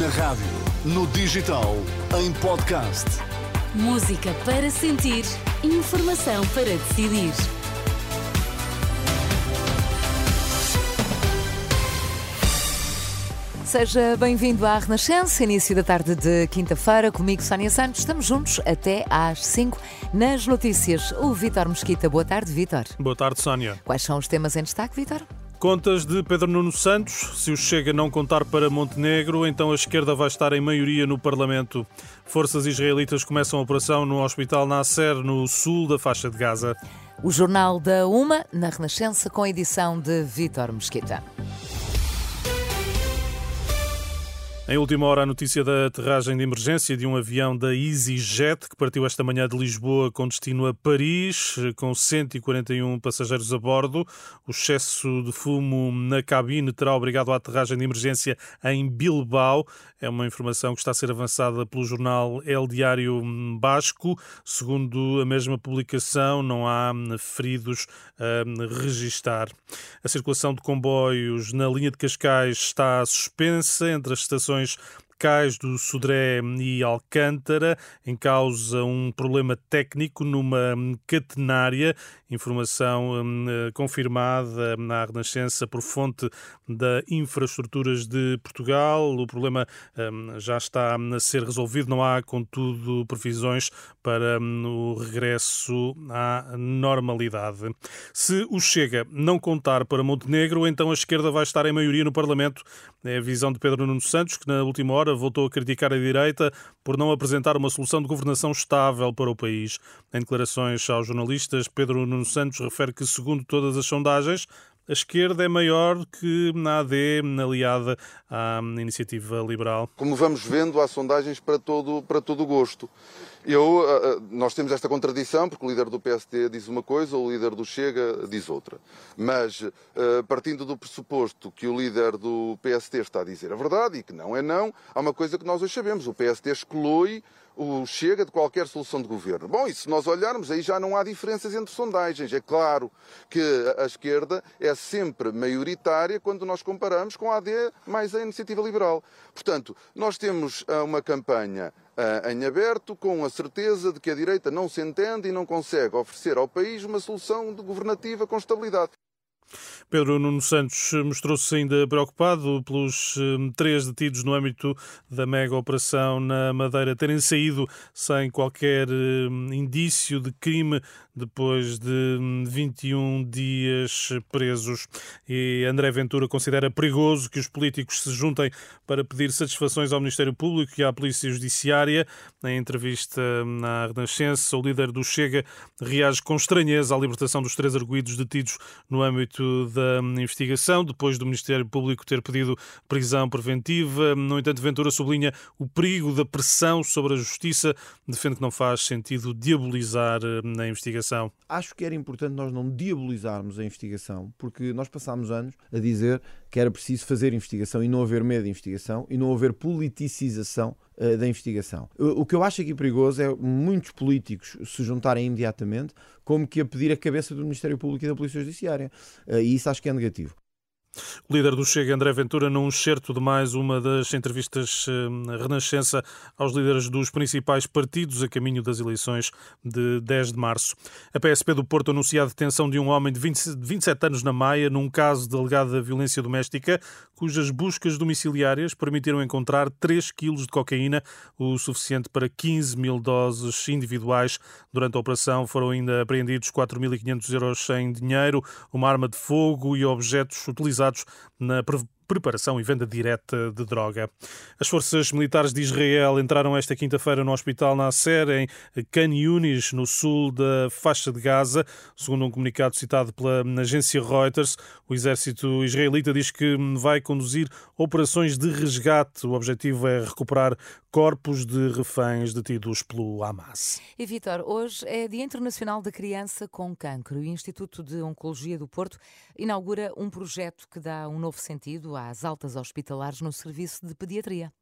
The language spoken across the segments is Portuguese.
Na rádio, no digital, em podcast. Música para sentir, informação para decidir. Seja bem-vindo à Renascença, início da tarde de quinta-feira, comigo Sónia Santos. Estamos juntos até às 5 nas notícias. O Vítor Mesquita. Boa tarde, Vítor. Boa tarde, Sónia. Quais são os temas em destaque, Vítor? Contas de Pedro Nuno Santos. Se o Chega não contar para Montenegro, então a esquerda vai estar em maioria no Parlamento. Forças israelitas começam a operação no Hospital Nasser, no sul da faixa de Gaza. O Jornal da Uma, na Renascença, com edição de Vítor Mesquita. Em última hora, a notícia da aterragem de emergência de um avião da EasyJet que partiu esta manhã de Lisboa com destino a Paris, com 141 passageiros a bordo. O excesso de fumo na cabine terá obrigado à aterragem de emergência em Bilbao. É uma informação que está a ser avançada pelo jornal El Diário Basco. Segundo a mesma publicação, não há feridos a registar. A circulação de comboios na linha de Cascais está suspensa entre as estações questões Cais do Sodré e Alcântara, em causa um problema técnico numa catenária, informação hum, confirmada na Renascença por fonte da Infraestruturas de Portugal. O problema hum, já está a ser resolvido, não há, contudo, previsões para hum, o regresso à normalidade. Se o Chega não contar para Montenegro, então a esquerda vai estar em maioria no Parlamento. É a visão de Pedro Nuno Santos, que na última hora voltou a criticar a direita por não apresentar uma solução de governação estável para o país. Em declarações aos jornalistas, Pedro Nuno Santos refere que, segundo todas as sondagens, a esquerda é maior que na AD, aliada à iniciativa liberal. Como vamos vendo, há sondagens para todo, para todo gosto. Eu, eh, eh, nós temos esta contradição, porque o líder do PST diz uma coisa, o líder do Chega diz outra. Mas, eh, partindo do pressuposto que o líder do PST está a dizer a verdade e que não é não, há uma coisa que nós hoje sabemos: o PST exclui o Chega de qualquer solução de governo. Bom, e se nós olharmos, aí já não há diferenças entre sondagens. É claro que a esquerda é sempre maioritária quando nós comparamos com a AD mais a iniciativa liberal. Portanto, nós temos uma campanha em aberto, com a certeza de que a direita não se entende e não consegue oferecer ao país uma solução governativa com estabilidade. Pedro Nuno Santos mostrou-se ainda preocupado pelos hum, três detidos no âmbito da mega operação na Madeira terem saído sem qualquer hum, indício de crime depois de 21 hum, dias presos. E André Ventura considera perigoso que os políticos se juntem para pedir satisfações ao Ministério Público e à Polícia Judiciária. Em entrevista na Renascença, o líder do Chega reage com estranheza à libertação dos três arguídos detidos no âmbito da investigação, depois do Ministério Público ter pedido prisão preventiva. No entanto, Ventura sublinha o perigo da pressão sobre a justiça, defende que não faz sentido diabolizar a investigação investigação? Acho que era importante nós não diabolizarmos a investigação, porque nós passámos anos a dizer que era preciso fazer investigação e não haver medo de investigação e não haver politicização uh, da investigação. O, que eu acho aqui perigoso é muitos políticos se juntarem imediatamente como que a pedir a cabeça do Ministério Público e da Polícia Judiciária. Uh, e isso acho que é negativo. O líder do Chega, André Ventura, num excerto de mais uma das entrevistas eh, Renascença aos líderes dos principais partidos a caminho das eleições de 10 de março. A PSP do Porto anuncia a detenção de um homem de 20, 27 anos na Maia num caso de alegada violência doméstica, cujas buscas domiciliárias permitiram encontrar 3 quilos de cocaína, o suficiente para 15 mil doses individuais. Durante a operação foram ainda apreendidos 4.500 euros em dinheiro, uma arma de fogo e objetos utilizados usados na preparação e venda direta de droga. As forças militares de Israel entraram esta quinta-feira no hospital Nasser, em Khan Yunis, no sul da faixa de Gaza. Segundo um comunicado citado pela agência Reuters, o exército israelita diz que vai conduzir operações de resgate. O objetivo é recuperar corpos de reféns detidos pelo Hamas. E Vitor, hoje é Dia Internacional da Criança com Cancro. O Instituto de Oncologia do Porto inaugura um projeto que dá um novo sentido às altas hospitalares no serviço de pediatria.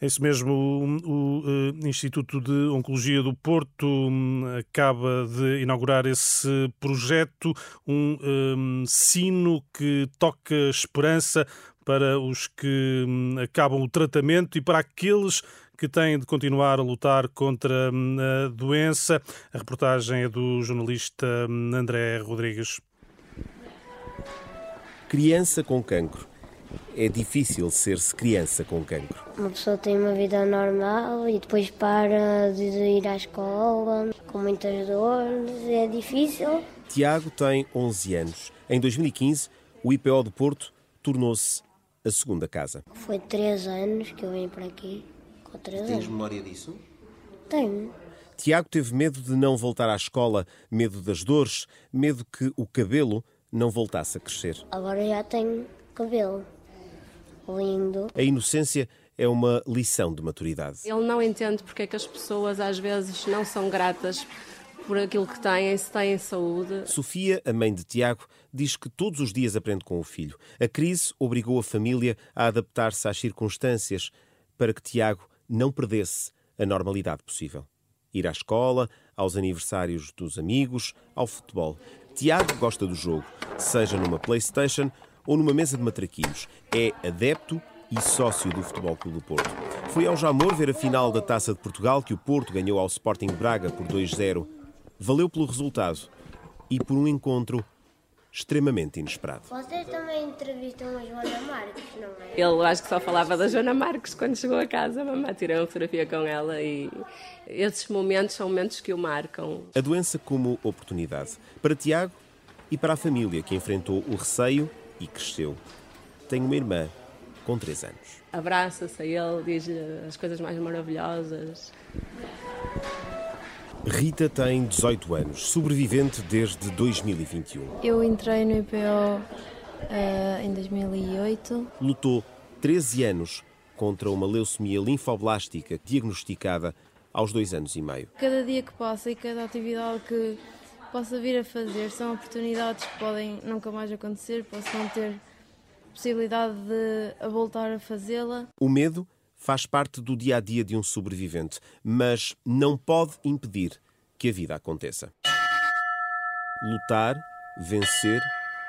É isso mesmo. O, o, eh, Instituto de Oncologia do Porto um, acaba de inaugurar esse projeto, um, um sino que toca esperança para os que hum, acabam o tratamento e para aqueles que têm de continuar a lutar contra hum, a doença. A reportagem é do jornalista hum, André Rodrigues. Criança com cancro. É difícil ser-se criança com cancro. Uma pessoa tem uma vida normal e depois para de ir à escola com muitas dores, é difícil. Tiago tem 11 anos. Em 2015, o IPO do Porto tornou-se a segunda casa. Foi três anos que eu vim para aqui. Com três Tens anos. memória disso? Tenho. Tiago teve medo de não voltar à escola, medo das dores, medo que o cabelo não voltasse a crescer. Agora já tenho cabelo. Lindo. A inocência é uma lição de maturidade. Ele não entende porque é que as pessoas às vezes não são gratas por aquilo que têm, se têm saúde. Sofia, a mãe de Tiago, diz que todos os dias aprende com o filho. A crise obrigou a família a adaptar-se às circunstâncias para que Tiago não perdesse a normalidade possível. Ir à escola, aos aniversários dos amigos, ao futebol. Tiago gosta do jogo, seja numa Playstation ou numa mesa de matraquilhos. É adepto e sócio do Futebol Clube do Porto. Foi ao Jamor ver a final da Taça de Portugal que o Porto ganhou ao Sporting Braga por 2-0. Valeu pelo resultado e por um encontro extremamente inesperado. Vocês também entrevistam a Joana Marques, não é? Ele acho que só falava da Joana Marques quando chegou a casa. A mamãe tirou uma fotografia com ela e esses momentos são momentos que o marcam. A doença como oportunidade para Tiago e para a família que enfrentou o receio e cresceu. Tem uma irmã com 3 anos. Abraça-se a ele, diz-lhe as coisas mais maravilhosas. Rita tem 18 anos, sobrevivente desde 2021. Eu entrei no IPO eh, em 2008. Lutou 13 anos contra uma leucemia linfoblástica diagnosticada aos dois anos e meio. Cada dia que passa e cada atividade que possa vir a fazer são oportunidades que podem nunca mais acontecer, posso não ter possibilidade de a voltar a fazê-la. O medo faz parte do dia a dia de um sobrevivente, mas não pode impedir que a vida aconteça. Lutar, vencer,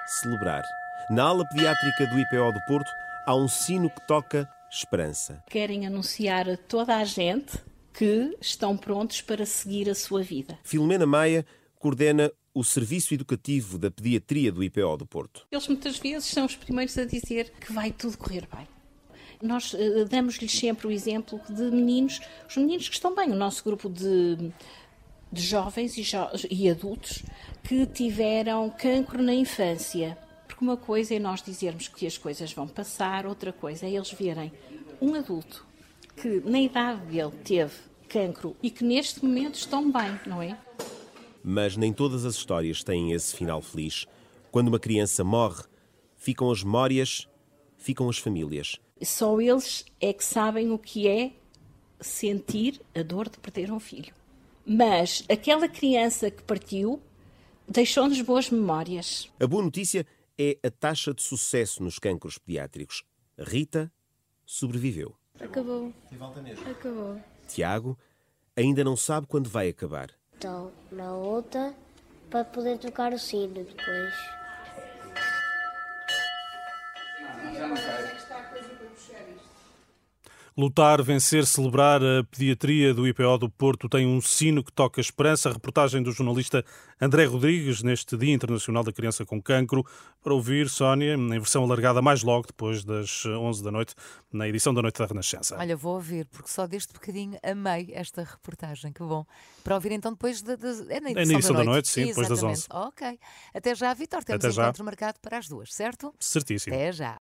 celebrar. Na ala pediátrica do IPO do Porto há um sino que toca esperança. Querem anunciar a toda a gente que estão prontos para seguir a sua vida. Filomena Maia coordena o Serviço Educativo da Pediatria do IPO do Porto. Eles muitas vezes são os primeiros a dizer que vai tudo correr bem. Nós eh, damos-lhes sempre o exemplo de meninos, os meninos que estão bem, o nosso grupo de, de jovens e, jo e adultos que tiveram cancro na infância. Porque uma coisa é nós dizermos que as coisas vão passar, outra coisa é eles verem um adulto que na idade dele teve cancro e que neste momento estão bem, não é? Mas nem todas as histórias têm esse final feliz. Quando uma criança morre, ficam as memórias, ficam as famílias. Só eles é que sabem o que é sentir a dor de perder um filho. Mas aquela criança que partiu deixou-nos boas memórias. A boa notícia é a taxa de sucesso nos cancros pediátricos. Rita sobreviveu. Acabou. Acabou. Tiago ainda não sabe quando vai acabar. Estou na luta para poder tocar o sino depois. Lutar, vencer, celebrar a pediatria do IPO do Porto tem um sino que toca esperança. A reportagem do jornalista André Rodrigues neste Dia Internacional da Criança com Cancro. Para ouvir, Sónia, em versão alargada mais logo, depois das 11 da noite, na edição da Noite da Renascença. Olha, vou ouvir, porque só deste bocadinho amei esta reportagem. Que bom. Para ouvir então depois de, de- é na edição, É na edição da da noite, noite, sim, depois das Exatamente. Ok. Até já, Vitor. Temos Até já. encontro marcado para as duas, certo? Certíssimo. Até já.